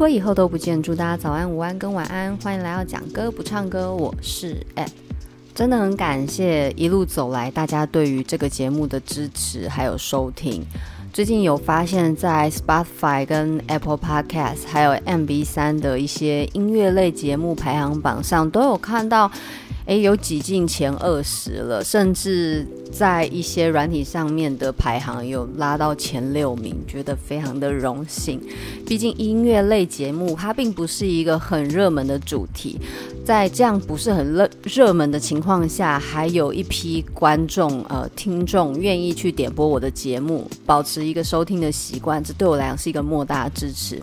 果以后都不见，祝大家早安、午安跟晚安。欢迎来到讲歌不唱歌，我是 App。真的很感谢一路走来大家对于这个节目的支持还有收听。最近有发现，在 Spotify 跟 Apple Podcast 还有 MB3 的一些音乐类节目排行榜上，都有看到。诶，有挤进前二十了，甚至在一些软体上面的排行有拉到前六名，觉得非常的荣幸。毕竟音乐类节目它并不是一个很热门的主题，在这样不是很热热门的情况下，还有一批观众呃听众愿意去点播我的节目，保持一个收听的习惯，这对我来讲是一个莫大的支持。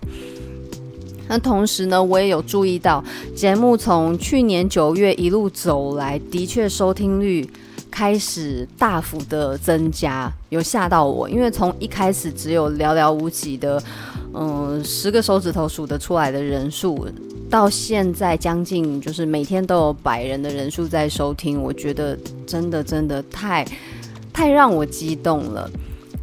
那同时呢，我也有注意到节目从去年九月一路走来，的确收听率开始大幅的增加，有吓到我。因为从一开始只有寥寥无几的，嗯，十个手指头数得出来的人数，到现在将近就是每天都有百人的人数在收听，我觉得真的真的太太让我激动了。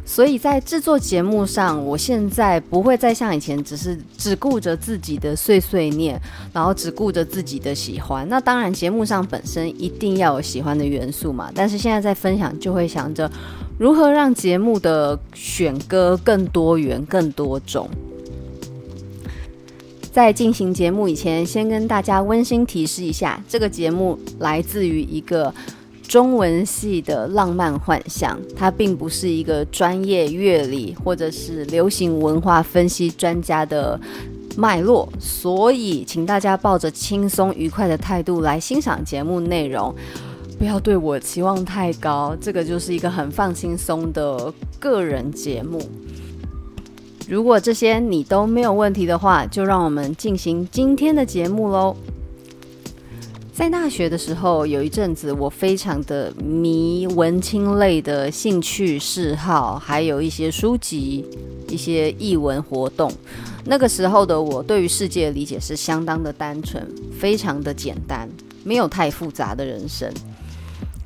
所以在制作节目上，我现在不会再像以前，只是只顾着自己的碎碎念，然后只顾着自己的喜欢。那当然，节目上本身一定要有喜欢的元素嘛。但是现在在分享，就会想着如何让节目的选歌更多元、更多种。在进行节目以前，先跟大家温馨提示一下，这个节目来自于一个。中文系的浪漫幻想，它并不是一个专业乐理或者是流行文化分析专家的脉络，所以请大家抱着轻松愉快的态度来欣赏节目内容，不要对我期望太高。这个就是一个很放轻松的个人节目。如果这些你都没有问题的话，就让我们进行今天的节目喽。在大学的时候，有一阵子我非常的迷文青类的兴趣嗜好，还有一些书籍、一些译文活动。那个时候的我，对于世界的理解是相当的单纯，非常的简单，没有太复杂的人生。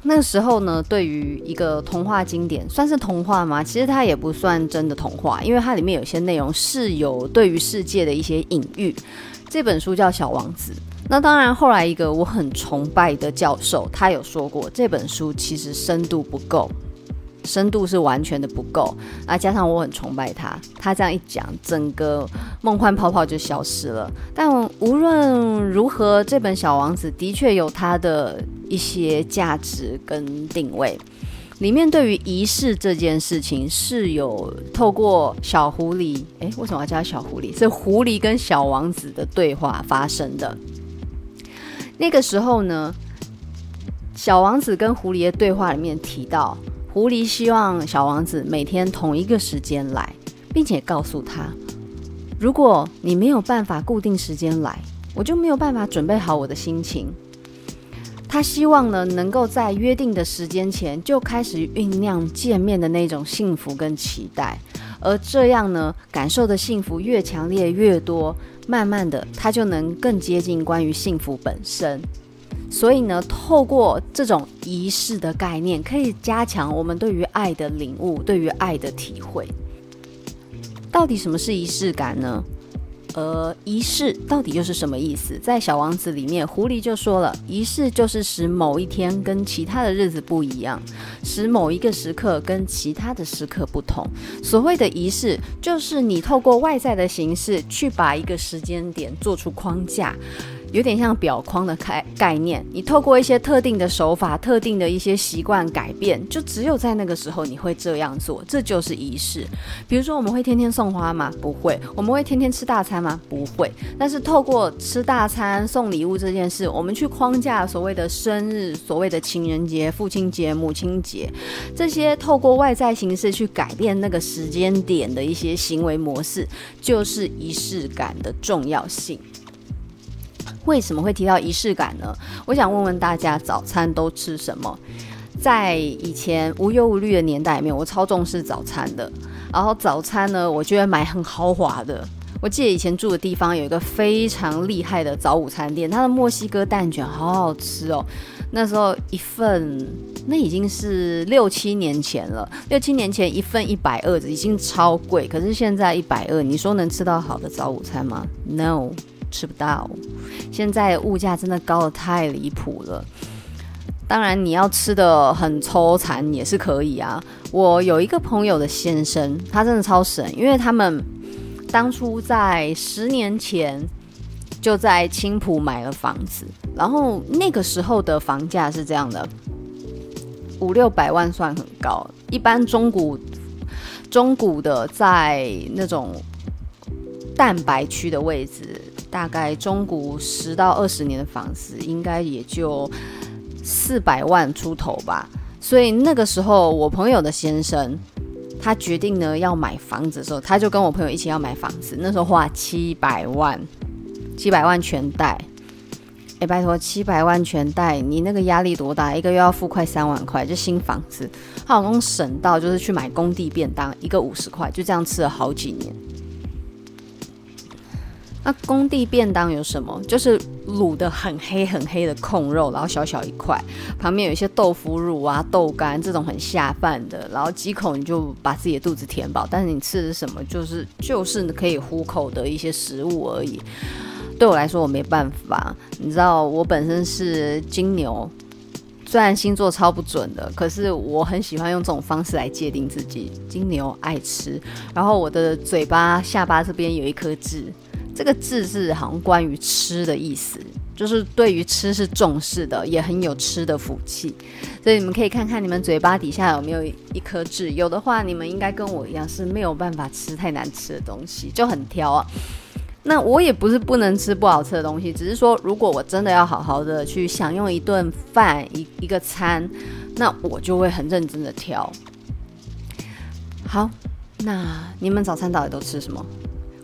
那个时候呢，对于一个童话经典，算是童话吗？其实它也不算真的童话，因为它里面有些内容是有对于世界的一些隐喻。这本书叫《小王子》。那当然，后来一个我很崇拜的教授，他有说过这本书其实深度不够，深度是完全的不够。啊，加上我很崇拜他，他这样一讲，整个梦幻泡泡就消失了。但无论如何，这本《小王子》的确有它的一些价值跟定位。里面对于仪式这件事情，是有透过小狐狸，诶，为什么要叫小狐狸？是狐狸跟小王子的对话发生的。那个时候呢，小王子跟狐狸的对话里面提到，狐狸希望小王子每天同一个时间来，并且告诉他，如果你没有办法固定时间来，我就没有办法准备好我的心情。他希望呢，能够在约定的时间前就开始酝酿见面的那种幸福跟期待，而这样呢，感受的幸福越强烈越多。慢慢的，它就能更接近关于幸福本身。所以呢，透过这种仪式的概念，可以加强我们对于爱的领悟，对于爱的体会。到底什么是仪式感呢？呃，仪式到底又是什么意思？在《小王子》里面，狐狸就说了，仪式就是使某一天跟其他的日子不一样，使某一个时刻跟其他的时刻不同。所谓的仪式，就是你透过外在的形式去把一个时间点做出框架，有点像表框的概概念，你透过一些特定的手法、特定的一些习惯改变，就只有在那个时候你会这样做，这就是仪式。比如说，我们会天天送花吗？不会。我们会天天吃大餐吗？不会。但是透过吃大餐、送礼物这件事，我们去框架所谓的生日、所谓的情人节、父亲节、母亲节这些，透过外在形式去改变那个时间点的一些行为模式，就是仪式感的重要性。为什么会提到仪式感呢？我想问问大家，早餐都吃什么？在以前无忧无虑的年代里面，我超重视早餐的。然后早餐呢，我就会买很豪华的。我记得以前住的地方有一个非常厉害的早午餐店，它的墨西哥蛋卷好好吃哦。那时候一份，那已经是六七年前了。六七年前一份一百二，已经超贵。可是现在一百二，你说能吃到好的早午餐吗？No。吃不到，现在物价真的高的太离谱了。当然，你要吃的很抽残也是可以啊。我有一个朋友的先生，他真的超神，因为他们当初在十年前就在青浦买了房子，然后那个时候的房价是这样的，五六百万算很高，一般中古中古的在那种蛋白区的位置。大概中古十到二十年的房子，应该也就四百万出头吧。所以那个时候，我朋友的先生他决定呢要买房子的时候，他就跟我朋友一起要买房子。那时候花七百万，七百万全贷。哎，拜托，七百万全贷，你那个压力多大？一个月要付快三万块，就新房子，他老公省到就是去买工地便当，一个五十块，就这样吃了好几年。那工地便当有什么？就是卤得很黑很黑的控肉，然后小小一块，旁边有一些豆腐乳啊、豆干这种很下饭的，然后几口你就把自己的肚子填饱。但是你吃的是什么？就是就是可以糊口的一些食物而已。对我来说，我没办法。你知道，我本身是金牛，虽然星座超不准的，可是我很喜欢用这种方式来界定自己。金牛爱吃，然后我的嘴巴下巴这边有一颗痣。这个字是好像关于吃的意思，就是对于吃是重视的，也很有吃的福气。所以你们可以看看你们嘴巴底下有没有一颗痣，有的话，你们应该跟我一样是没有办法吃太难吃的东西，就很挑啊。那我也不是不能吃不好吃的东西，只是说如果我真的要好好的去享用一顿饭一一个餐，那我就会很认真的挑。好，那你们早餐到底都吃什么？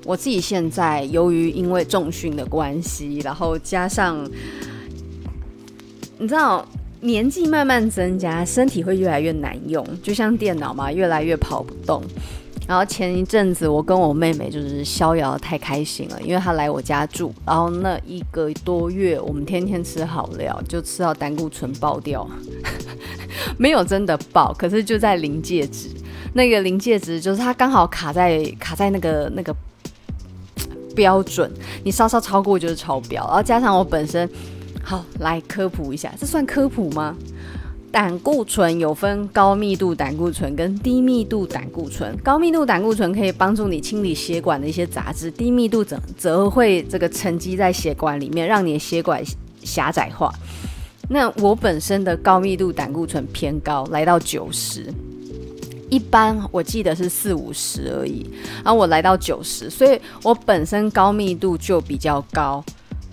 我自己现在由于因为重训的关系，然后加上你知道年纪慢慢增加，身体会越来越难用，就像电脑嘛，越来越跑不动。然后前一阵子我跟我妹妹就是逍遥太开心了，因为她来我家住，然后那一个多月我们天天吃好料，就吃到胆固醇爆掉，没有真的爆，可是就在临界值，那个临界值就是它刚好卡在卡在那个那个。标准，你稍稍超过就是超标，然后加上我本身，好，来科普一下，这算科普吗？胆固醇有分高密度胆固醇跟低密度胆固醇，高密度胆固醇可以帮助你清理血管的一些杂质，低密度则则会这个沉积在血管里面，让你的血管狭窄化。那我本身的高密度胆固醇偏高，来到九十。一般我记得是四五十而已，然后我来到九十，所以我本身高密度就比较高，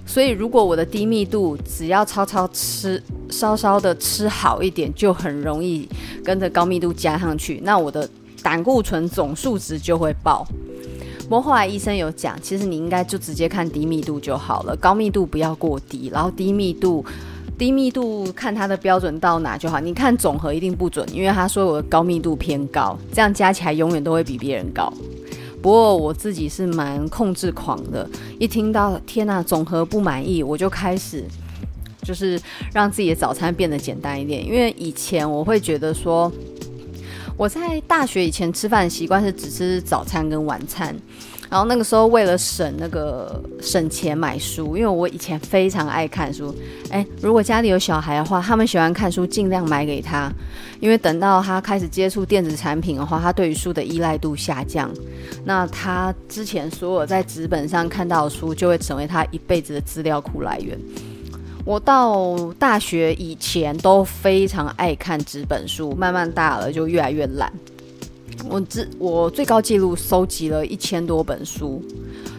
所以如果我的低密度只要超超吃，稍稍的吃好一点，就很容易跟着高密度加上去，那我的胆固醇总数值就会爆。不过后来医生有讲，其实你应该就直接看低密度就好了，高密度不要过低，然后低密度。低密度看它的标准到哪就好，你看总和一定不准，因为他说我的高密度偏高，这样加起来永远都会比别人高。不过我自己是蛮控制狂的，一听到天呐，总和不满意，我就开始就是让自己的早餐变得简单一点，因为以前我会觉得说我在大学以前吃饭习惯是只吃早餐跟晚餐。然后那个时候为了省那个省钱买书，因为我以前非常爱看书。诶，如果家里有小孩的话，他们喜欢看书，尽量买给他，因为等到他开始接触电子产品的话，他对于书的依赖度下降，那他之前所有在纸本上看到的书，就会成为他一辈子的资料库来源。我到大学以前都非常爱看纸本书，慢慢大了就越来越懒。我最我最高纪录收集了一千多本书，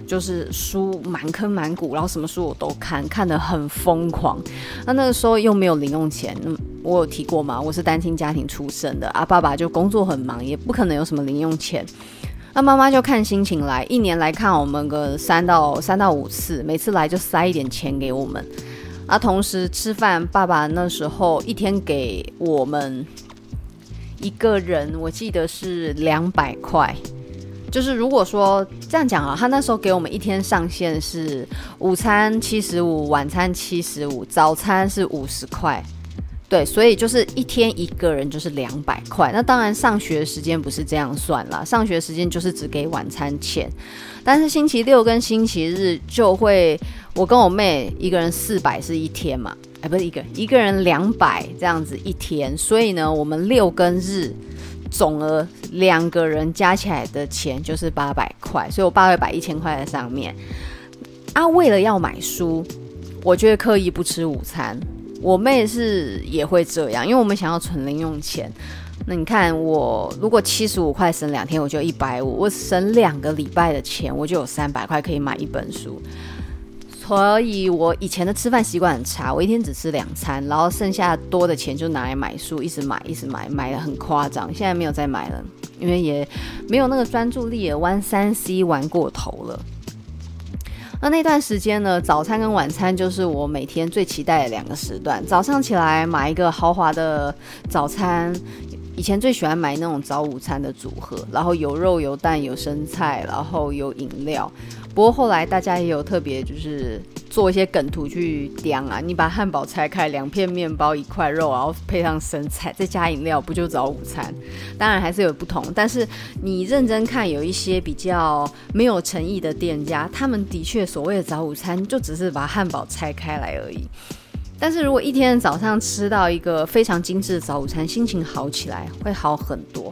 就是书满坑满谷，然后什么书我都看，看得很疯狂。那那个时候又没有零用钱，我有提过吗？我是单亲家庭出身的啊，爸爸就工作很忙，也不可能有什么零用钱。那妈妈就看心情来，一年来看我们个三到三到五次，每次来就塞一点钱给我们。啊，同时吃饭，爸爸那时候一天给我们。一个人我记得是两百块，就是如果说这样讲啊，他那时候给我们一天上限是午餐七十五，晚餐七十五，早餐是五十块，对，所以就是一天一个人就是两百块。那当然上学时间不是这样算啦，上学时间就是只给晚餐钱，但是星期六跟星期日就会，我跟我妹一个人四百是一天嘛。哎，不是一个人，一个人两百这样子一天，所以呢，我们六跟日总额两个人加起来的钱就是八百块，所以我爸会摆一千块在上面。啊，为了要买书，我就会刻意不吃午餐。我妹是也会这样，因为我们想要存零用钱。那你看，我如果七十五块省两天，我就一百五，我省两个礼拜的钱，我就有三百块可以买一本书。所以，我以前的吃饭习惯很差，我一天只吃两餐，然后剩下多的钱就拿来买书，一直买，一直买，买得很夸张。现在没有再买了，因为也没有那个专注力，也玩三 C 玩过头了。那那段时间呢，早餐跟晚餐就是我每天最期待的两个时段。早上起来买一个豪华的早餐，以前最喜欢买那种早午餐的组合，然后有肉有蛋有生菜，然后有饮料。不过后来大家也有特别，就是做一些梗图去讲啊，你把汉堡拆开，两片面包一块肉，然后配上生菜，再加饮料，不就早午餐？当然还是有不同，但是你认真看，有一些比较没有诚意的店家，他们的确所谓的早午餐就只是把汉堡拆开来而已。但是如果一天早上吃到一个非常精致的早午餐，心情好起来会好很多。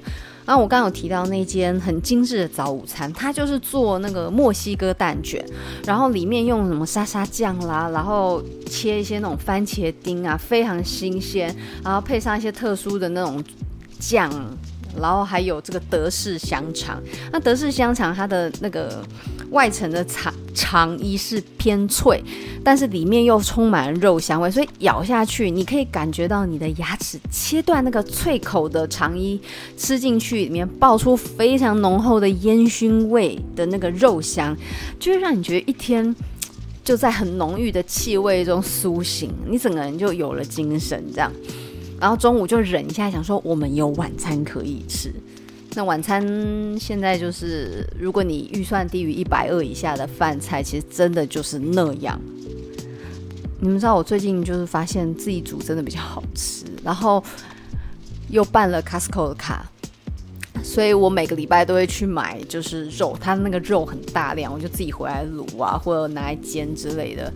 那我刚刚有提到那间很精致的早午餐，它就是做那个墨西哥蛋卷，然后里面用什么沙沙酱啦，然后切一些那种番茄丁啊，非常新鲜，然后配上一些特殊的那种酱。然后还有这个德式香肠，那德式香肠它的那个外层的肠肠衣是偏脆，但是里面又充满了肉香味，所以咬下去你可以感觉到你的牙齿切断那个脆口的肠衣，吃进去里面爆出非常浓厚的烟熏味的那个肉香，就会让你觉得一天就在很浓郁的气味中苏醒，你整个人就有了精神这样。然后中午就忍一下，想说我们有晚餐可以吃。那晚餐现在就是，如果你预算低于一百二以下的饭菜，其实真的就是那样。你们知道我最近就是发现自己煮真的比较好吃，然后又办了 Costco 的卡，所以我每个礼拜都会去买，就是肉，它那个肉很大量，我就自己回来卤啊，或者拿来煎之类的。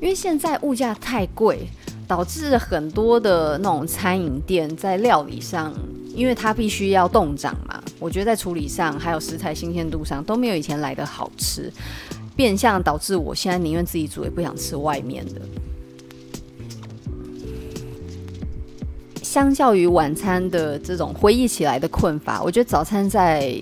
因为现在物价太贵。导致很多的那种餐饮店在料理上，因为它必须要冻涨嘛，我觉得在处理上还有食材新鲜度上都没有以前来的好吃，变相导致我现在宁愿自己煮，也不想吃外面的。相较于晚餐的这种回忆起来的困乏，我觉得早餐在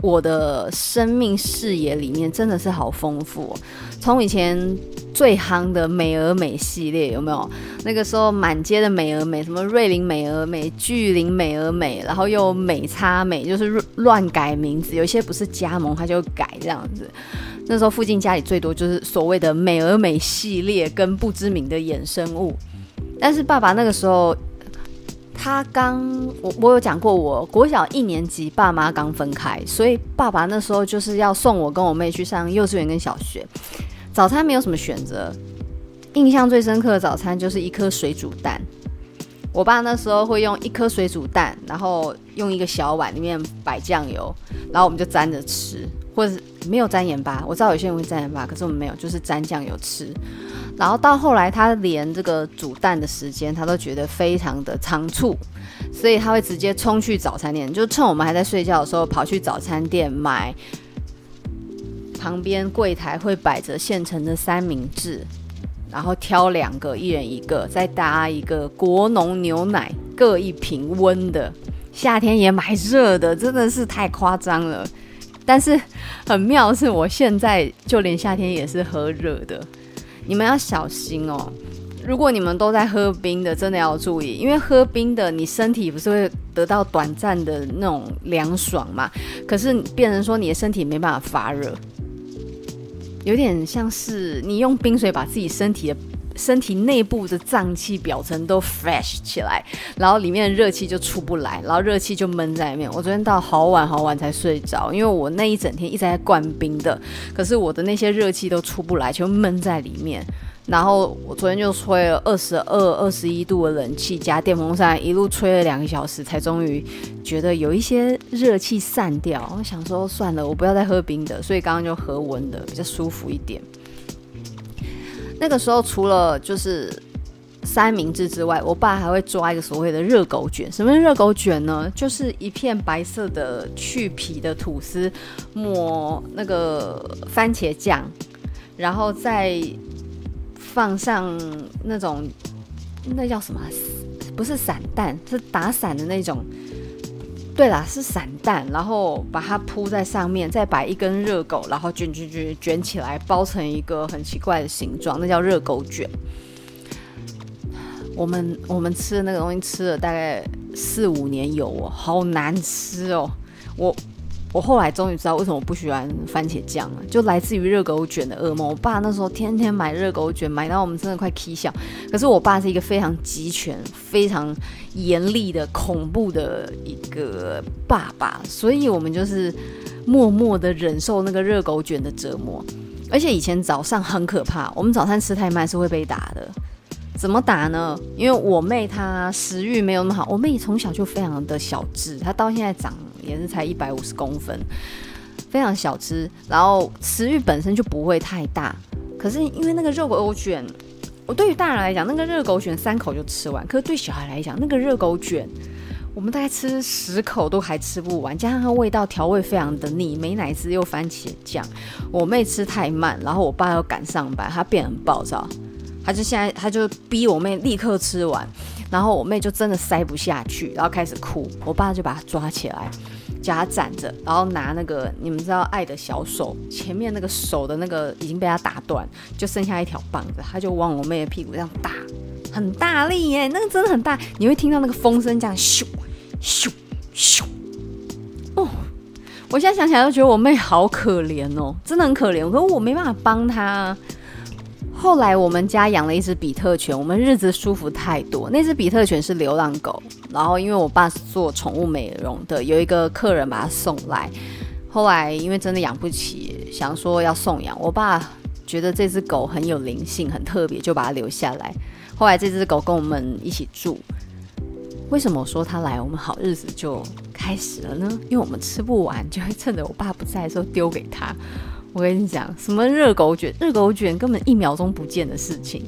我的生命视野里面真的是好丰富哦。从以前。最夯的美而美系列有没有？那个时候满街的美而美，什么瑞林美而美、巨麟美而美，然后又美差美，就是乱改名字。有些不是加盟，他就改这样子。那时候附近家里最多就是所谓的美而美系列跟不知名的衍生物。但是爸爸那个时候，他刚我我有讲过，我国小一年级，爸妈刚分开，所以爸爸那时候就是要送我跟我妹去上幼稚园跟小学。早餐没有什么选择，印象最深刻的早餐就是一颗水煮蛋。我爸那时候会用一颗水煮蛋，然后用一个小碗里面摆酱油，然后我们就沾着吃，或者没有沾盐巴。我知道有些人会沾盐巴，可是我们没有，就是沾酱油吃。然后到后来，他连这个煮蛋的时间，他都觉得非常的仓促，所以他会直接冲去早餐店，就趁我们还在睡觉的时候，跑去早餐店买。旁边柜台会摆着现成的三明治，然后挑两个，一人一个，再搭一个国农牛奶，各一瓶温的。夏天也买热的，真的是太夸张了。但是很妙是，我现在就连夏天也是喝热的。你们要小心哦，如果你们都在喝冰的，真的要注意，因为喝冰的，你身体不是会得到短暂的那种凉爽嘛？可是变成说你的身体没办法发热，有点像是你用冰水把自己身体的。身体内部的脏器表层都 fresh 起来，然后里面的热气就出不来，然后热气就闷在里面。我昨天到好晚好晚才睡着，因为我那一整天一直在灌冰的，可是我的那些热气都出不来，就闷在里面。然后我昨天就吹了二十二、二十一度的冷气加电风扇，一路吹了两个小时，才终于觉得有一些热气散掉。我想说算了，我不要再喝冰的，所以刚刚就喝温的，比较舒服一点。那个时候，除了就是三明治之外，我爸还会抓一个所谓的热狗卷。什么是热狗卷呢？就是一片白色的去皮的吐司，抹那个番茄酱，然后再放上那种那叫什么？不是散蛋，是打散的那种。对啦，是散蛋，然后把它铺在上面，再摆一根热狗，然后卷卷卷卷起来，包成一个很奇怪的形状，那叫热狗卷。我们我们吃的那个东西吃了大概四五年有哦，好难吃哦，我。我后来终于知道为什么我不喜欢番茄酱了，就来自于热狗卷的噩梦。我爸那时候天天买热狗卷，买到我们真的快气笑。可是我爸是一个非常极权、非常严厉的、恐怖的一个爸爸，所以我们就是默默的忍受那个热狗卷的折磨。而且以前早上很可怕，我们早餐吃太慢是会被打的。怎么打呢？因为我妹她食欲没有那么好，我妹从小就非常的小智，她到现在长也是才一百五十公分，非常小只，然后食欲本身就不会太大。可是因为那个热狗卷，我对于大人来讲，那个热狗卷三口就吃完，可是对小孩来讲，那个热狗卷我们大概吃十口都还吃不完，加上它味道调味非常的腻，美乃滋又番茄酱。我妹吃太慢，然后我爸又赶上班，他变得很暴躁。他就现在，他就逼我妹立刻吃完，然后我妹就真的塞不下去，然后开始哭。我爸就把她抓起来，叫她站着，然后拿那个你们知道爱的小手，前面那个手的那个已经被他打断，就剩下一条棒子，他就往我妹的屁股这样打，很大力耶，那个真的很大，你会听到那个风声这样咻咻咻。哦，我现在想起来都觉得我妹好可怜哦，真的很可怜，可是我没办法帮她。后来我们家养了一只比特犬，我们日子舒服太多。那只比特犬是流浪狗，然后因为我爸是做宠物美容的，有一个客人把它送来。后来因为真的养不起，想说要送养，我爸觉得这只狗很有灵性，很特别，就把它留下来。后来这只狗跟我们一起住。为什么说它来，我们好日子就开始了呢？因为我们吃不完，就会趁着我爸不在的时候丢给他。我跟你讲，什么热狗卷？热狗卷根本一秒钟不见的事情。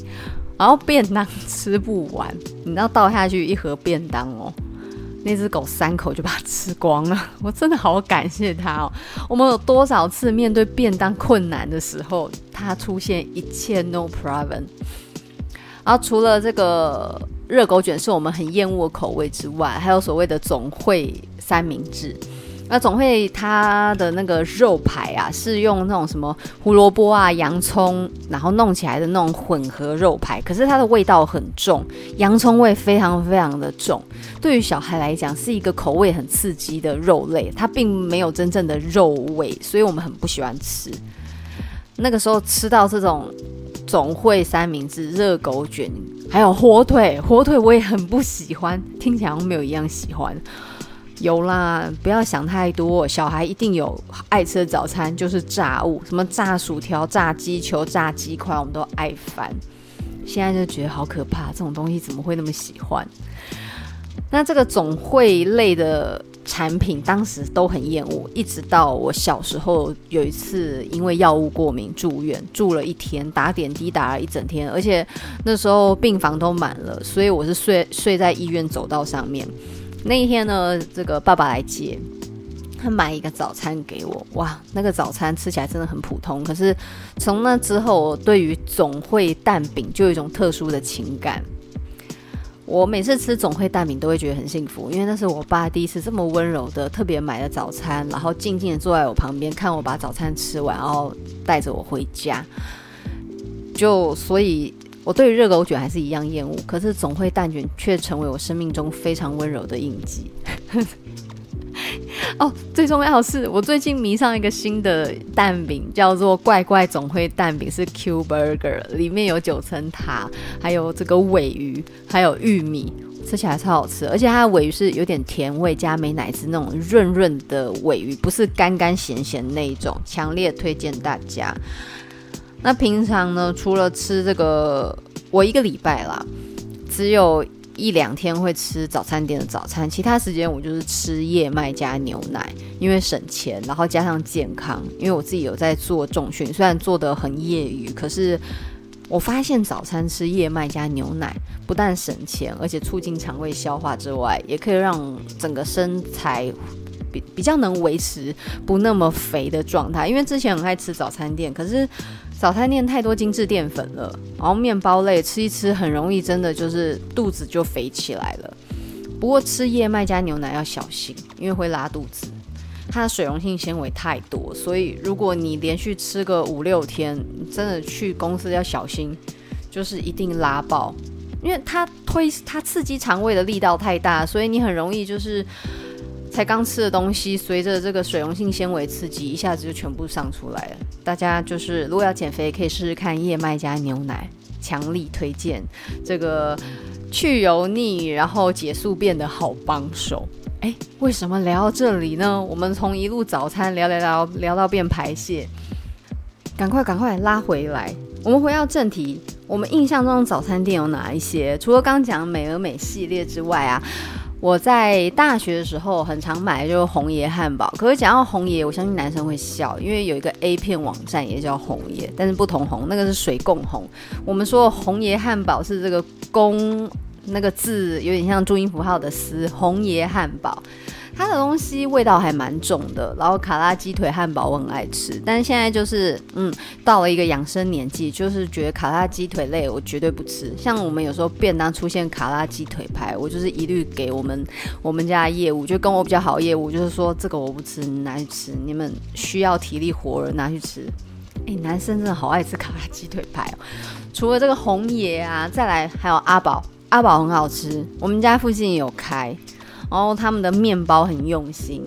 然后便当吃不完，你知道倒下去一盒便当哦，那只狗三口就把它吃光了。我真的好感谢它哦。我们有多少次面对便当困难的时候，它出现一切 no problem。然后除了这个热狗卷是我们很厌恶的口味之外，还有所谓的总汇三明治。那总会它的那个肉排啊，是用那种什么胡萝卜啊、洋葱，然后弄起来的那种混合肉排。可是它的味道很重，洋葱味非常非常的重。对于小孩来讲，是一个口味很刺激的肉类，它并没有真正的肉味，所以我们很不喜欢吃。那个时候吃到这种总会三明治、热狗卷，还有火腿，火腿我也很不喜欢，听起来好像没有一样喜欢。有啦，不要想太多。小孩一定有爱吃的早餐，就是炸物，什么炸薯条、炸鸡球、炸鸡块，我们都爱翻。现在就觉得好可怕，这种东西怎么会那么喜欢？那这个总会类的产品当时都很厌恶，一直到我小时候有一次因为药物过敏住院，住了一天，打点滴打了一整天，而且那时候病房都满了，所以我是睡睡在医院走道上面。那一天呢，这个爸爸来接，他买一个早餐给我，哇，那个早餐吃起来真的很普通，可是从那之后，我对于总会蛋饼就有一种特殊的情感。我每次吃总会蛋饼都会觉得很幸福，因为那是我爸第一次这么温柔的特别买的早餐，然后静静的坐在我旁边看我把早餐吃完，然后带着我回家。就所以，我对于热狗卷还是一样厌恶，可是总会蛋卷却成为我生命中非常温柔的印记。哦，最重要是，我最近迷上一个新的蛋饼，叫做怪怪总会蛋饼，是 Q Burger，里面有九层塔，还有这个鮪鱼，还有玉米，吃起来超好吃。而且它的鮪鱼是有点甜味，加美乃滋那种润润的鮪鱼，不是干干咸咸那一种，强烈推荐大家。那平常呢，除了吃这个，我一个礼拜啦，只有。一两天会吃早餐店的早餐，其他时间我就是吃燕麦加牛奶，因为省钱，然后加上健康。因为我自己有在做重训，虽然做得很业余，可是我发现早餐吃燕麦加牛奶不但省钱，而且促进肠胃消化之外，也可以让整个身材比比较能维持不那么肥的状态。因为之前很爱吃早餐店，可是。早餐店太多精致淀粉了，然后面包类吃一吃很容易，真的就是肚子就肥起来了。不过吃燕麦加牛奶要小心，因为会拉肚子。它的水溶性纤维太多，所以如果你连续吃个五六天，真的去公司要小心，就是一定拉爆，因为它推它刺激肠胃的力道太大，所以你很容易就是。才刚吃的东西，随着这个水溶性纤维刺激，一下子就全部上出来了。大家就是如果要减肥，可以试试看燕麦加牛奶，强力推荐这个去油腻，然后解宿便的好帮手。哎，为什么聊到这里呢？我们从一路早餐聊聊聊聊到变排泄，赶快赶快拉回来。我们回到正题，我们印象中的早餐店有哪一些？除了刚讲美而美系列之外啊。我在大学的时候很常买就是红爷汉堡，可是讲到红爷，我相信男生会笑，因为有一个 A 片网站也叫红爷，但是不同红，那个是水共红。我们说红爷汉堡是这个公那个字有点像注音符号的“思”，红爷汉堡。它的东西味道还蛮重的，然后卡拉鸡腿汉堡我很爱吃，但是现在就是嗯，到了一个养生年纪，就是觉得卡拉鸡腿类我绝对不吃。像我们有时候便当出现卡拉鸡腿排，我就是一律给我们我们家的业务，就跟我比较好业务，就是说这个我不吃，你拿去吃，你们需要体力活人拿去吃。哎，男生真的好爱吃卡拉鸡腿排哦。除了这个红爷啊，再来还有阿宝，阿宝很好吃，我们家附近也有开。然后他们的面包很用心，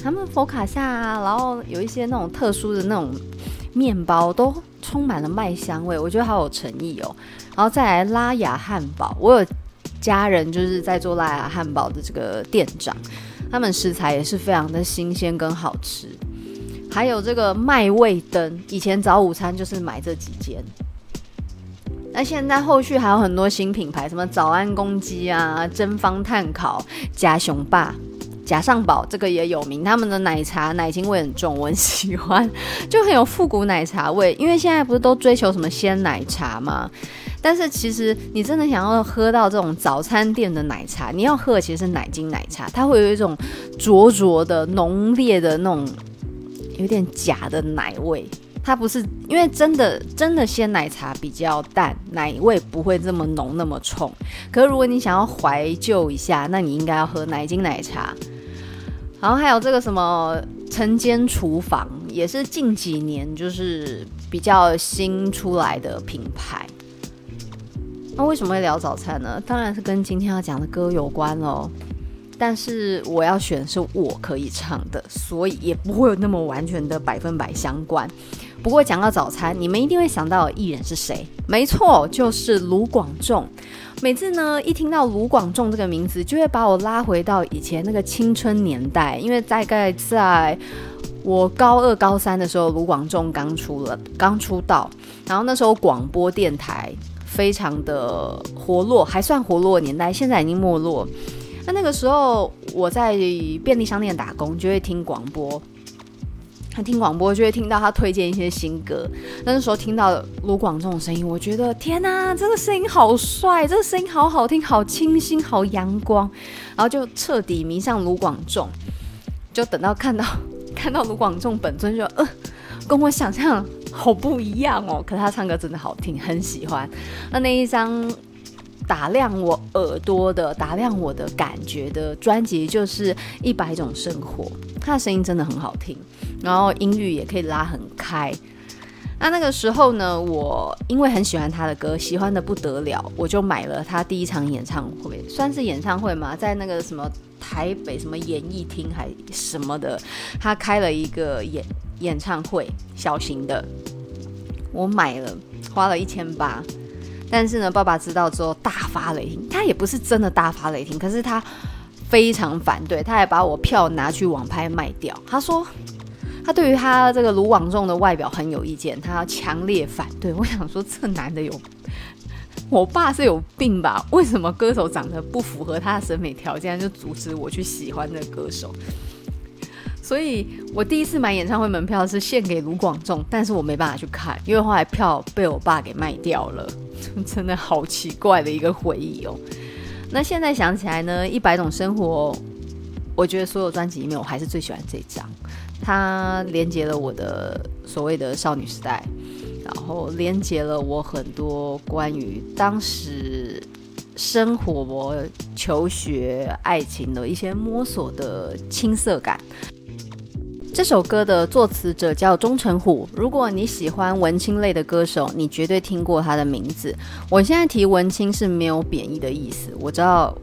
他们佛卡夏啊，然后有一些那种特殊的那种面包，都充满了麦香味，我觉得好有诚意哦。然后再来拉雅汉堡，我有家人就是在做拉雅汉堡的这个店长，他们食材也是非常的新鲜跟好吃。还有这个麦味灯，以前早午餐就是买这几间。那现在后续还有很多新品牌，什么早安公鸡啊、真方炭烤、假熊霸、假上宝，这个也有名。他们的奶茶奶精味很重，我很喜欢，就很有复古奶茶味。因为现在不是都追求什么鲜奶茶吗？但是其实你真的想要喝到这种早餐店的奶茶，你要喝的其实是奶精奶茶，它会有一种灼灼的、浓烈的那种有点假的奶味。它不是因为真的真的鲜奶茶比较淡，奶味不会这么浓那么冲。可是如果你想要怀旧一下，那你应该要喝奶精奶茶。然后还有这个什么晨间厨房，也是近几年就是比较新出来的品牌。那为什么会聊早餐呢？当然是跟今天要讲的歌有关喽。但是我要选是我可以唱的，所以也不会有那么完全的百分百相关。不过讲到早餐，你们一定会想到艺人是谁？没错，就是卢广仲。每次呢，一听到卢广仲这个名字，就会把我拉回到以前那个青春年代。因为大概在我高二、高三的时候，卢广仲刚出了，刚出道。然后那时候广播电台非常的活络，还算活络年代，现在已经没落。那那个时候我在便利商店打工，就会听广播。他听广播就会听到他推荐一些新歌。那时候听到卢广仲的声音，我觉得天哪，这个声音好帅，这个声音好好听，好清新，好阳光。然后就彻底迷上卢广仲。就等到看到 看到卢广仲本尊就，就呃，跟我想象好不一样哦。可他唱歌真的好听，很喜欢。那那一张。打亮我耳朵的，打亮我的感觉的专辑就是《一百种生活》，他的声音真的很好听，然后音域也可以拉很开。那那个时候呢，我因为很喜欢他的歌，喜欢得不得了，我就买了他第一场演唱会，算是演唱会嘛，在那个什么台北什么演艺厅还什么的，他开了一个演演唱会，小型的，我买了，花了一千八。但是呢，爸爸知道之后大发雷霆。他也不是真的大发雷霆，可是他非常反对，他还把我票拿去网拍卖掉。他说他对于他这个卢广仲的外表很有意见，他要强烈反对。我想说，这男的有，我爸是有病吧？为什么歌手长得不符合他的审美条件，就阻止我去喜欢这歌手？所以我第一次买演唱会门票是献给卢广仲，但是我没办法去看，因为后来票被我爸给卖掉了。真的好奇怪的一个回忆哦。那现在想起来呢，《一百种生活》，我觉得所有专辑里面，我还是最喜欢这张。它连接了我的所谓的少女时代，然后连接了我很多关于当时生活、求学、爱情的一些摸索的青涩感。这首歌的作词者叫钟成虎。如果你喜欢文青类的歌手，你绝对听过他的名字。我现在提文青是没有贬义的意思。我知道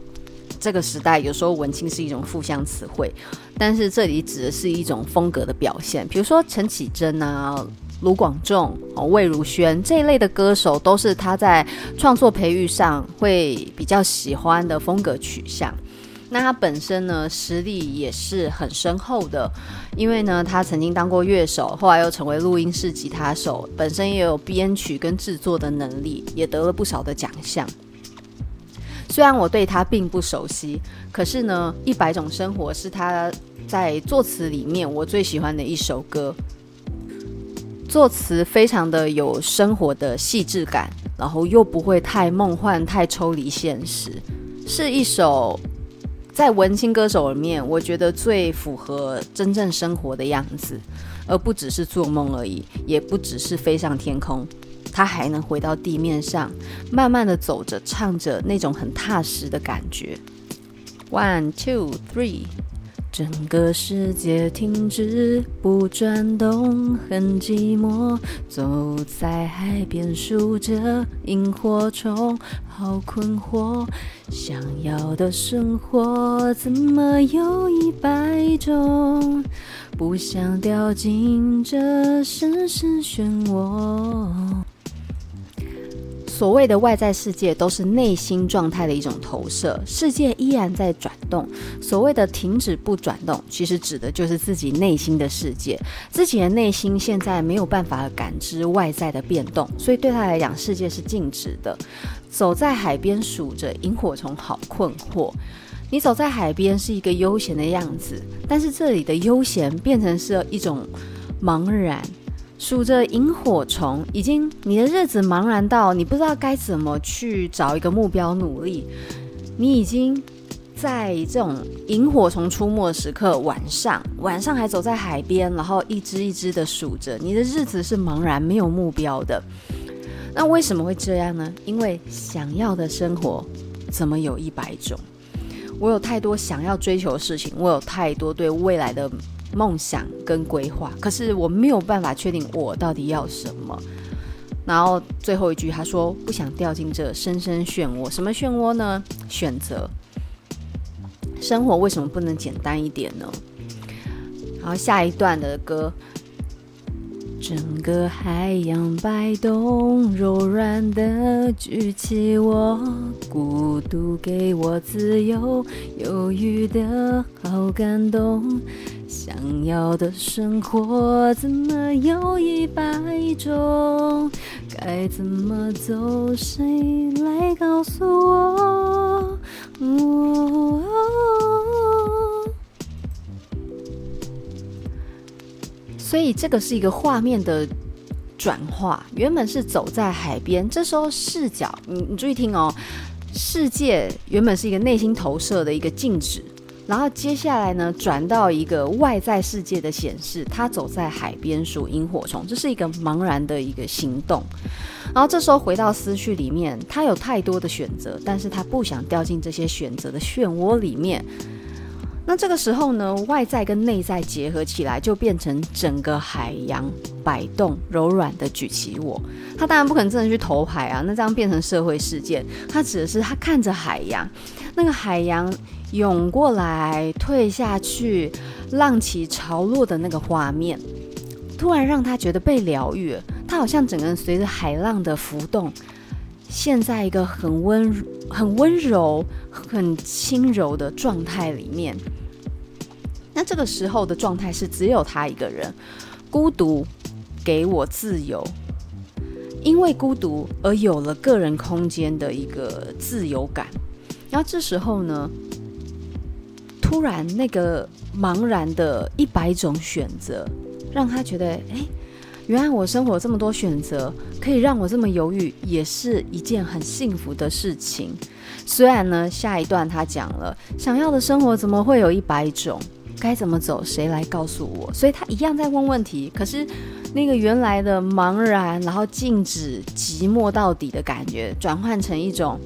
这个时代有时候文青是一种负向词汇，但是这里指的是一种风格的表现。比如说陈绮贞啊、卢广仲、魏如萱这一类的歌手，都是他在创作培育上会比较喜欢的风格取向。那他本身呢，实力也是很深厚的，因为呢，他曾经当过乐手，后来又成为录音室吉他手，本身也有编曲跟制作的能力，也得了不少的奖项。虽然我对他并不熟悉，可是呢，《一百种生活》是他在作词里面我最喜欢的一首歌，作词非常的有生活的细致感，然后又不会太梦幻、太抽离现实，是一首。在文青歌手里面，我觉得最符合真正生活的样子，而不只是做梦而已，也不只是飞上天空，他还能回到地面上，慢慢的走着，唱着那种很踏实的感觉。One, two, three。整个世界停止不转动，很寂寞。走在海边数着萤火虫，好困惑。想要的生活怎么有一百种？不想掉进这深深漩涡。所谓的外在世界都是内心状态的一种投射，世界依然在转动。所谓的停止不转动，其实指的就是自己内心的世界。自己的内心现在没有办法感知外在的变动，所以对他来讲，世界是静止的。走在海边数着萤火虫，好困惑。你走在海边是一个悠闲的样子，但是这里的悠闲变成是一种茫然。数着萤火虫，已经你的日子茫然到你不知道该怎么去找一个目标努力。你已经在这种萤火虫出没的时刻，晚上晚上还走在海边，然后一只一只的数着，你的日子是茫然没有目标的。那为什么会这样呢？因为想要的生活怎么有一百种？我有太多想要追求的事情，我有太多对未来的。梦想跟规划，可是我没有办法确定我到底要什么。然后最后一句，他说不想掉进这深深漩涡。什么漩涡呢？选择。生活为什么不能简单一点呢？然后下一段的歌。整个海洋摆动，柔软的举起我，孤独给我自由，忧郁的好感动。想要的生活怎么有一百种？该怎么走谁来告诉我？所以这个是一个画面的转化原本是走在海边这时候视角你你注意听哦世界原本是一个内心投射的一个静止。然后接下来呢，转到一个外在世界的显示，他走在海边数萤火虫，这是一个茫然的一个行动。然后这时候回到思绪里面，他有太多的选择，但是他不想掉进这些选择的漩涡里面。那这个时候呢，外在跟内在结合起来，就变成整个海洋摆动、柔软的举起我。他当然不可能真的去投海啊，那这样变成社会事件。他指的是他看着海洋，那个海洋。涌过来，退下去，浪起潮落的那个画面，突然让他觉得被疗愈。他好像整个人随着海浪的浮动，陷在一个很温、很温柔、很轻柔的状态里面。那这个时候的状态是只有他一个人，孤独给我自由，因为孤独而有了个人空间的一个自由感。然后这时候呢，突然，那个茫然的一百种选择，让他觉得，哎，原来我生活这么多选择，可以让我这么犹豫，也是一件很幸福的事情。虽然呢，下一段他讲了，想要的生活怎么会有一百种？该怎么走？谁来告诉我？所以他一样在问问题。可是，那个原来的茫然，然后静止、寂寞到底的感觉，转换成一种。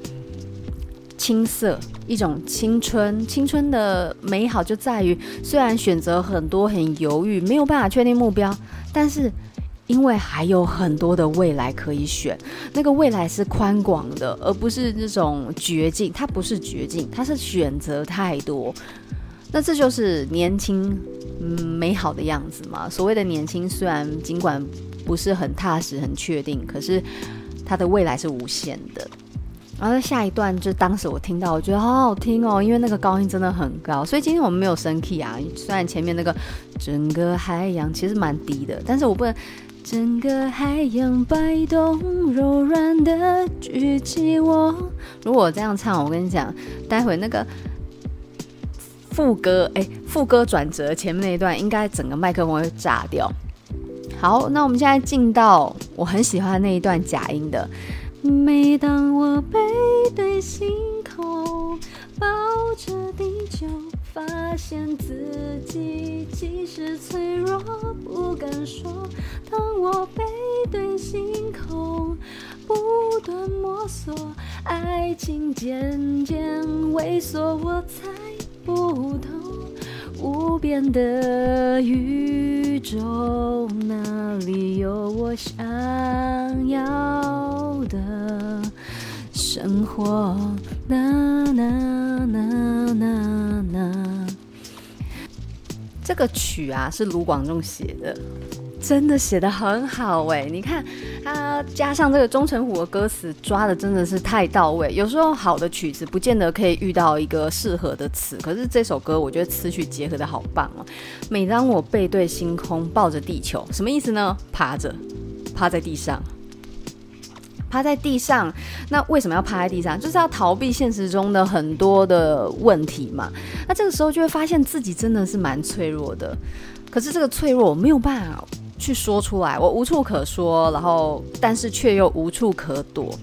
青涩，一种青春，青春的美好就在于，虽然选择很多，很犹豫，没有办法确定目标，但是因为还有很多的未来可以选，那个未来是宽广的，而不是那种绝境。它不是绝境，它是选择太多。那这就是年轻，嗯，美好的样子嘛。所谓的年轻，虽然尽管不是很踏实、很确定，可是它的未来是无限的。然后下一段就当时我听到，我觉得好好听哦，因为那个高音真的很高，所以今天我们没有升 key 啊。虽然前面那个整个海洋其实蛮低的，但是我不能整个海洋摆动，柔软的举起我。如果这样唱，我跟你讲，待会那个副歌，哎，副歌转折前面那一段，应该整个麦克风会炸掉。好，那我们现在进到我很喜欢那一段假音的。每当我背对星空，抱着地球，发现自己其实脆弱，不敢说。当我背对星空，不断摸索，爱情渐渐萎缩，我猜不透。无边的宇宙，哪里有我想要的生活？啦啦啦啦啦。这个曲啊，是卢广仲写的。真的写得很好哎，你看他加上这个钟成虎的歌词，抓的真的是太到位。有时候好的曲子不见得可以遇到一个适合的词，可是这首歌我觉得词曲结合的好棒哦。每当我背对星空，抱着地球，什么意思呢？趴着，趴在地上，趴在地上。那为什么要趴在地上？就是要逃避现实中的很多的问题嘛。那这个时候就会发现自己真的是蛮脆弱的。可是这个脆弱没有办法。去说出来，我无处可说，然后但是却又无处可躲。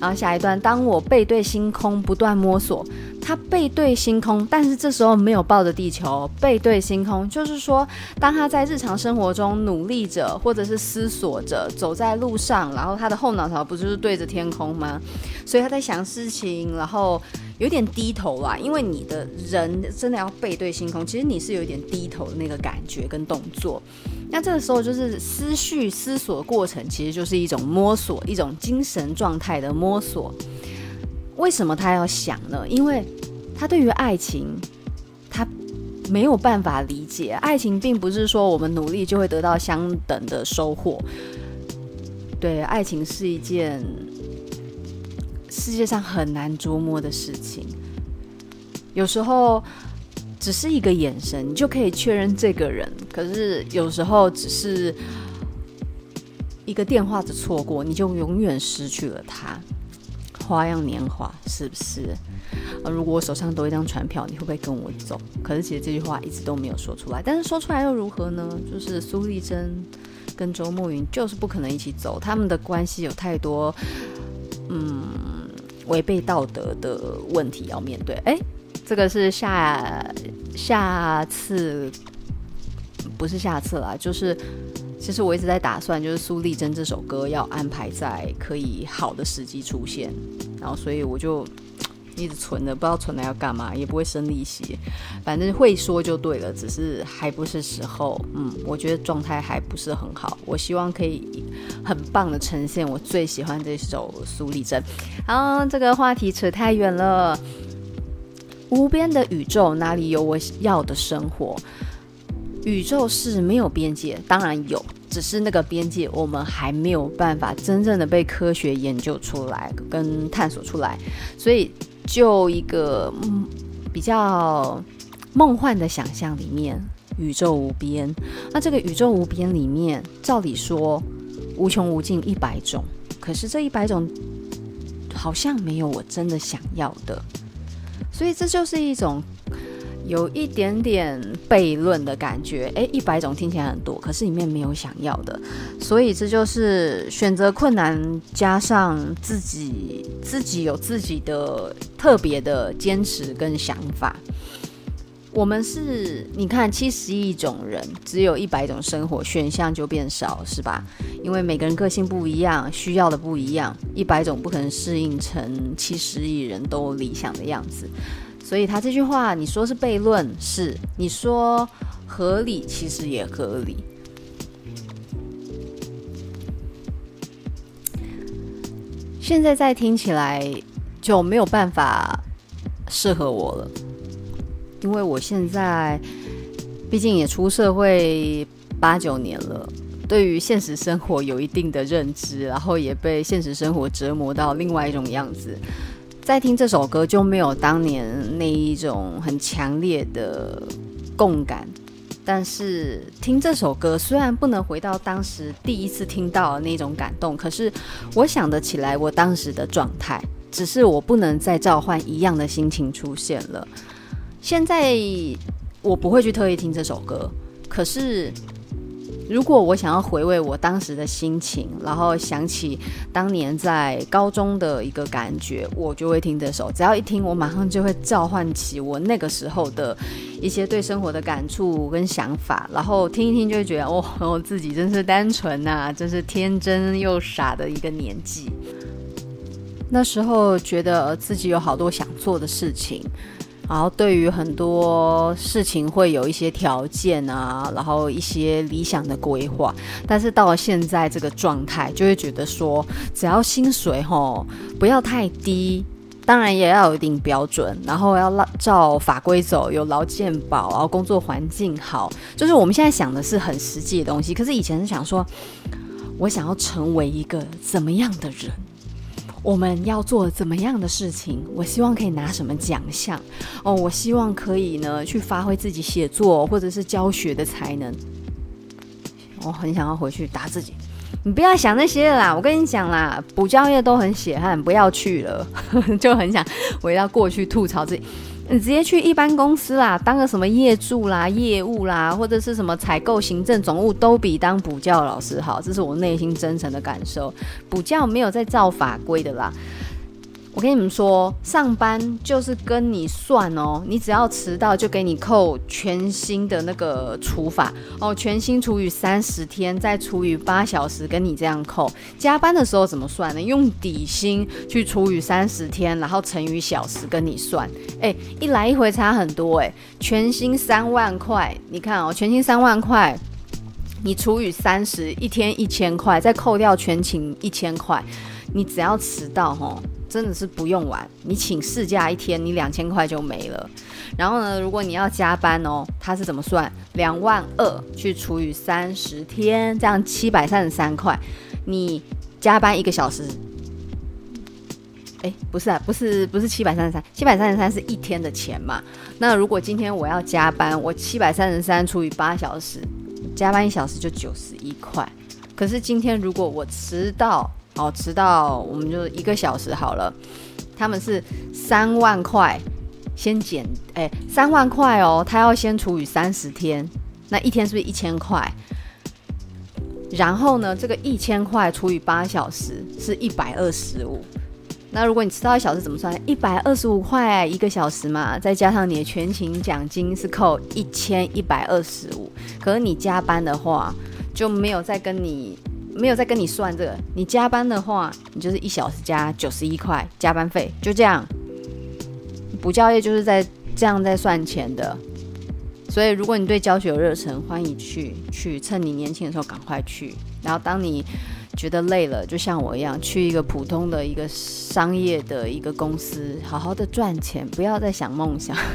然后下一段，当我背对星空，不断摸索。他背对星空，但是这时候没有抱着地球，背对星空，就是说，当他在日常生活中努力着，或者是思索着，走在路上，然后他的后脑勺不就是对着天空吗？所以他在想事情，然后有点低头啦。因为你的人真的要背对星空，其实你是有点低头的那个感觉跟动作。那这个时候就是思绪思索过程，其实就是一种摸索，一种精神状态的摸索。为什么他要想呢？因为他对于爱情，他没有办法理解。爱情并不是说我们努力就会得到相等的收获。对，爱情是一件世界上很难捉摸的事情。有时候只是一个眼神，你就可以确认这个人。可是有时候只是一个电话的错过，你就永远失去了他。花样年华，是不是？啊，如果我手上多一张船票，你会不会跟我走？可是其实这句话一直都没有说出来，但是说出来又如何呢？就是苏丽珍跟周慕云就是不可能一起走，他们的关系有太多，嗯，违背道德的问题要面对。哎，这个是下下次，不是下次啦，就是。其实我一直在打算，就是苏丽珍这首歌要安排在可以好的时机出现，然后所以我就一直存着，不知道存来要干嘛，也不会生利息，反正会说就对了，只是还不是时候。嗯，我觉得状态还不是很好，我希望可以很棒的呈现我最喜欢这首苏丽珍。好，这个话题扯太远了。无边的宇宙哪里有我要的生活？宇宙是没有边界，当然有，只是那个边界我们还没有办法真正的被科学研究出来跟探索出来，所以就一个比较梦幻的想象里面，宇宙无边。那这个宇宙无边里面，照理说无穷无尽一百种，可是这一百种好像没有我真的想要的，所以这就是一种。有一点点悖论的感觉，诶，一百种听起来很多，可是里面没有想要的，所以这就是选择困难，加上自己自己有自己的特别的坚持跟想法。我们是，你看七十亿种人，只有一百种生活选项就变少，是吧？因为每个人个性不一样，需要的不一样，一百种不可能适应成七十亿人都理想的样子。所以他这句话，你说是悖论，是；你说合理，其实也合理。现在再听起来就没有办法适合我了，因为我现在毕竟也出社会八九年了，对于现实生活有一定的认知，然后也被现实生活折磨到另外一种样子。再听这首歌就没有当年那一种很强烈的共感，但是听这首歌虽然不能回到当时第一次听到的那种感动，可是我想得起来我当时的状态，只是我不能再召唤一样的心情出现了。现在我不会去特意听这首歌，可是。如果我想要回味我当时的心情，然后想起当年在高中的一个感觉，我就会听这首。只要一听，我马上就会召唤起我那个时候的一些对生活的感触跟想法，然后听一听就会觉得，哦，我自己真是单纯呐，真是天真又傻的一个年纪。那时候觉得自己有好多想做的事情。然后对于很多事情会有一些条件啊，然后一些理想的规划，但是到了现在这个状态，就会觉得说，只要薪水吼不要太低，当然也要有一定标准，然后要照法规走，有劳健保，然后工作环境好，就是我们现在想的是很实际的东西。可是以前是想说，我想要成为一个怎么样的人。我们要做怎么样的事情？我希望可以拿什么奖项？哦，我希望可以呢去发挥自己写作或者是教学的才能。我很想要回去打自己。你不要想那些啦，我跟你讲啦，补教业都很血汗，不要去了，就很想回到过去吐槽自己。你直接去一般公司啦，当个什么业助啦、业务啦，或者是什么采购、行政、总务，都比当补教老师好。这是我内心真诚的感受。补教没有在造法规的啦。我跟你们说，上班就是跟你算哦，你只要迟到就给你扣全薪的那个除法哦，全薪除以三十天，再除以八小时，跟你这样扣。加班的时候怎么算呢？用底薪去除以三十天，然后乘以小时跟你算。哎，一来一回差很多哎，全薪三万块，你看哦，全薪三万块，你除以三十，一天一千块，再扣掉全勤一千块，你只要迟到吼。真的是不用玩，你请事假一天，你两千块就没了。然后呢，如果你要加班哦，他是怎么算？两万二去除以三十天，这样七百三十三块。你加班一个小时，哎，不是啊，不是不是七百三十三，七百三十三是一天的钱嘛。那如果今天我要加班，我七百三十三除以八小时，加班一小时就九十一块。可是今天如果我迟到，哦，迟到我们就一个小时好了。他们是三万块，先减哎，三万块哦，他要先除以三十天，那一天是不是一千块？然后呢，这个一千块除以八小时是一百二十五。那如果你迟到一小时怎么算？一百二十五块一个小时嘛，再加上你的全勤奖金是扣一千一百二十五。可是你加班的话就没有再跟你没有再跟你算这个。你加班的话，你就是一小时加九十一块加班费，就这样。补教业就是在这样在算钱的。所以如果你对教学有热忱，欢迎去去趁你年轻的时候赶快去。然后当你觉得累了，就像我一样，去一个普通的一个商业的一个公司，好好的赚钱，不要再想梦想。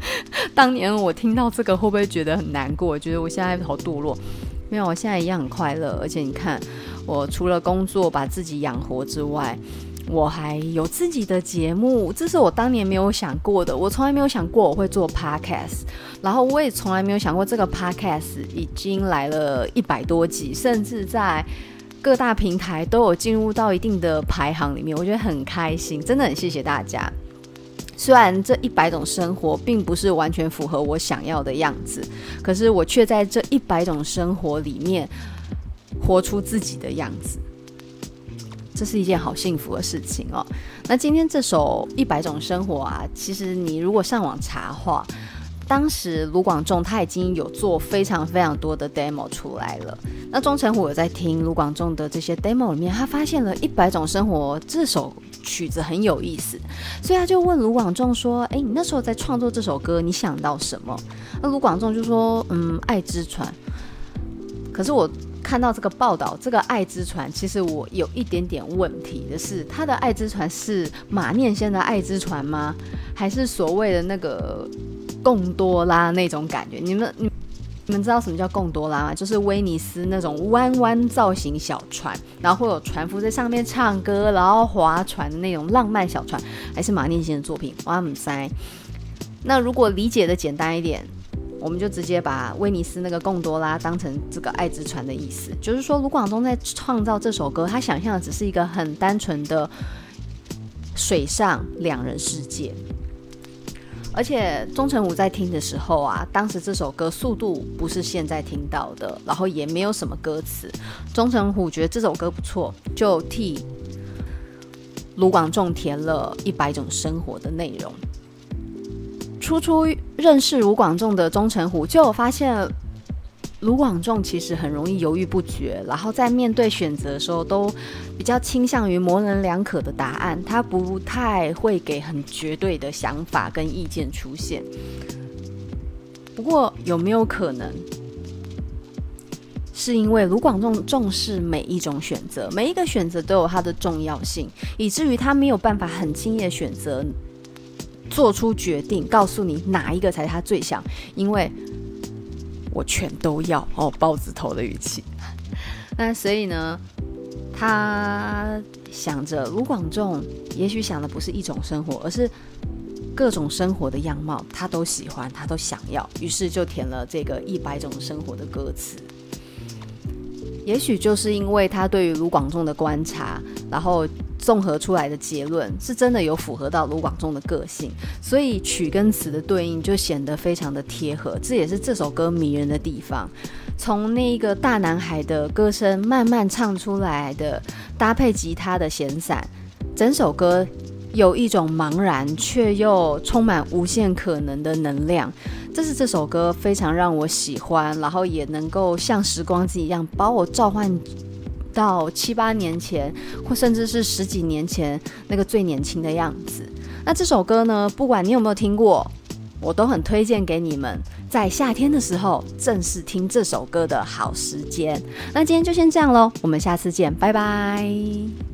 当年我听到这个，会不会觉得很难过？觉得我现在好堕落？没有，我现在一样很快乐。而且你看，我除了工作把自己养活之外，我还有自己的节目，这是我当年没有想过的。我从来没有想过我会做 podcast，然后我也从来没有想过这个 podcast 已经来了一百多集，甚至在各大平台都有进入到一定的排行里面，我觉得很开心，真的很谢谢大家。虽然这一百种生活并不是完全符合我想要的样子，可是我却在这一百种生活里面活出自己的样子。这是一件好幸福的事情哦。那今天这首《一百种生活》啊，其实你如果上网查话，当时卢广仲他已经有做非常非常多的 demo 出来了。那钟成虎有在听卢广仲的这些 demo 里面，他发现了《一百种生活》这首曲子很有意思，所以他就问卢广仲说：“哎，你那时候在创作这首歌，你想到什么？”那卢广仲就说：“嗯，爱之船。”可是我。看到这个报道，这个爱之船，其实我有一点点问题的是，他的爱之船是马念先的爱之船吗？还是所谓的那个贡多拉那种感觉？你们你你们知道什么叫贡多拉吗？就是威尼斯那种弯弯造型小船，然后会有船夫在上面唱歌，然后划船的那种浪漫小船，还是马念先的作品？哇，塞。那如果理解的简单一点。我们就直接把威尼斯那个贡多拉当成这个爱之船的意思，就是说卢广仲在创造这首歌，他想象的只是一个很单纯的水上两人世界。而且钟成武在听的时候啊，当时这首歌速度不是现在听到的，然后也没有什么歌词。钟成虎觉得这首歌不错，就替卢广仲填了一百种生活的内容。初初认识卢广仲的钟成虎就发现，卢广仲其实很容易犹豫不决，然后在面对选择的时候都比较倾向于模棱两可的答案，他不太会给很绝对的想法跟意见出现。不过有没有可能，是因为卢广仲重视每一种选择，每一个选择都有它的重要性，以至于他没有办法很轻易的选择。做出决定，告诉你哪一个才是他最想，因为我全都要哦，豹子头的语气。那所以呢，他想着卢广仲，也许想的不是一种生活，而是各种生活的样貌，他都喜欢，他都想要，于是就填了这个一百种生活的歌词。也许就是因为他对于卢广仲的观察，然后。综合出来的结论是真的有符合到卢广仲的个性，所以曲跟词的对应就显得非常的贴合，这也是这首歌迷人的地方。从那一个大男孩的歌声慢慢唱出来的，搭配吉他的闲散，整首歌有一种茫然却又充满无限可能的能量，这是这首歌非常让我喜欢，然后也能够像时光机一样把我召唤。到七八年前，或甚至是十几年前那个最年轻的样子。那这首歌呢，不管你有没有听过，我都很推荐给你们，在夏天的时候正是听这首歌的好时间。那今天就先这样喽，我们下次见，拜拜。